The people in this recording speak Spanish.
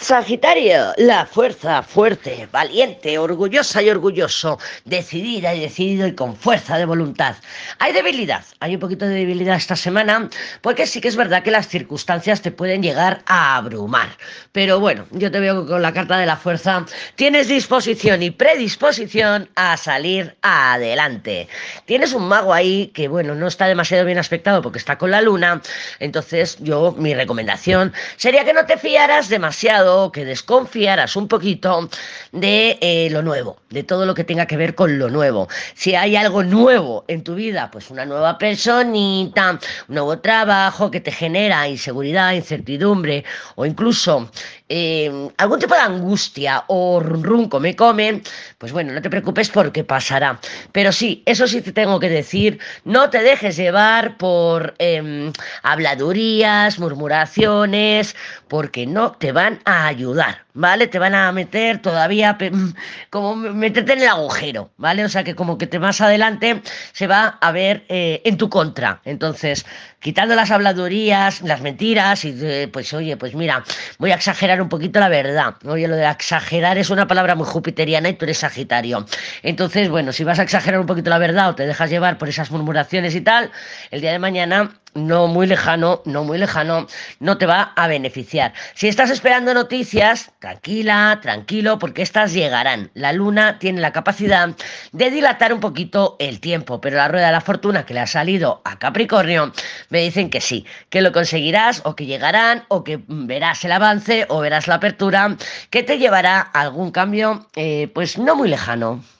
Sagitario, la fuerza fuerte, valiente, orgullosa y orgulloso, decidida y decidido y con fuerza de voluntad. Hay debilidad, hay un poquito de debilidad esta semana, porque sí que es verdad que las circunstancias te pueden llegar a abrumar. Pero bueno, yo te veo con la carta de la fuerza tienes disposición y predisposición a salir adelante. Tienes un mago ahí que bueno, no está demasiado bien aspectado porque está con la luna, entonces yo mi recomendación sería que no te fiaras demasiado que desconfiaras un poquito de eh, lo nuevo, de todo lo que tenga que ver con lo nuevo. Si hay algo nuevo en tu vida, pues una nueva personita, un nuevo trabajo que te genera inseguridad, incertidumbre o incluso eh, algún tipo de angustia o run, run come come, pues bueno, no te preocupes porque pasará. Pero sí, eso sí te tengo que decir, no te dejes llevar por eh, habladurías, murmuraciones, porque no te van a ayudar, ¿vale? Te van a meter todavía como meterte en el agujero, ¿vale? O sea que como que te más adelante se va a ver eh, en tu contra. Entonces, quitando las habladurías, las mentiras y pues oye, pues mira, voy a exagerar un poquito la verdad. Oye, lo de exagerar es una palabra muy jupiteriana y tú eres Sagitario. Entonces, bueno, si vas a exagerar un poquito la verdad o te dejas llevar por esas murmuraciones y tal, el día de mañana no muy lejano, no muy lejano, no te va a beneficiar. Si estás esperando noticias, tranquila, tranquilo, porque estas llegarán. La luna tiene la capacidad de dilatar un poquito el tiempo, pero la rueda de la fortuna que le ha salido a Capricornio me dicen que sí, que lo conseguirás o que llegarán o que verás el avance o verás la apertura que te llevará a algún cambio, eh, pues no muy lejano.